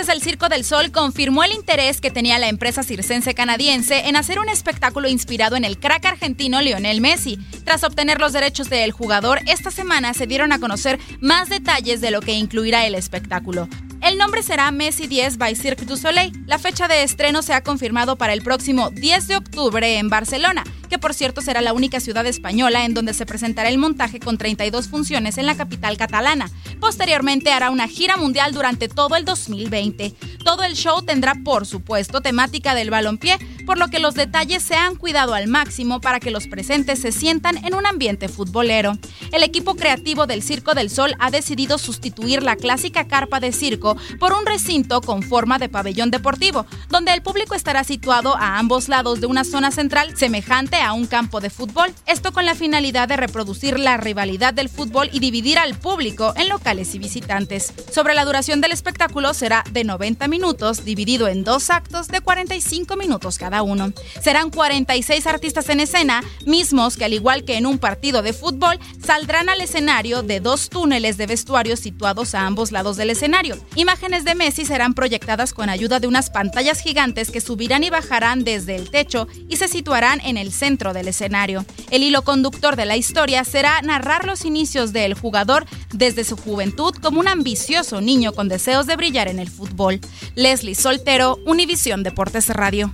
Meses el Circo del Sol confirmó el interés que tenía la empresa circense canadiense en hacer un espectáculo inspirado en el crack argentino Lionel Messi. Tras obtener los derechos del jugador, esta semana se dieron a conocer más detalles de lo que incluirá el espectáculo. El nombre será Messi 10 by Cirque du Soleil. La fecha de estreno se ha confirmado para el próximo 10 de octubre en Barcelona, que por cierto será la única ciudad española en donde se presentará el montaje con 32 funciones en la capital catalana. Posteriormente hará una gira mundial durante todo el 2020. Todo el show tendrá, por supuesto, temática del balompié, por lo que los detalles se han cuidado al máximo para que los presentes se sientan en un ambiente futbolero. El equipo creativo del Circo del Sol ha decidido sustituir la clásica carpa de circo por un recinto con forma de pabellón deportivo, donde el público estará situado a ambos lados de una zona central semejante a un campo de fútbol. Esto con la finalidad de reproducir la rivalidad del fútbol y dividir al público en locales y visitantes. Sobre la duración del espectáculo será de 90 minutos, dividido en dos actos de 45 minutos cada uno. Serán 46 artistas en escena, mismos que al igual que en un partido de fútbol, saldrán al escenario de dos túneles de vestuario situados a ambos lados del escenario. Imágenes de Messi serán proyectadas con ayuda de unas pantallas gigantes que subirán y bajarán desde el techo y se situarán en el centro del escenario. El hilo conductor de la historia será narrar los inicios del jugador desde su juventud como un ambicioso niño con deseos de brillar en el fútbol. Leslie Soltero, Univisión Deportes Radio.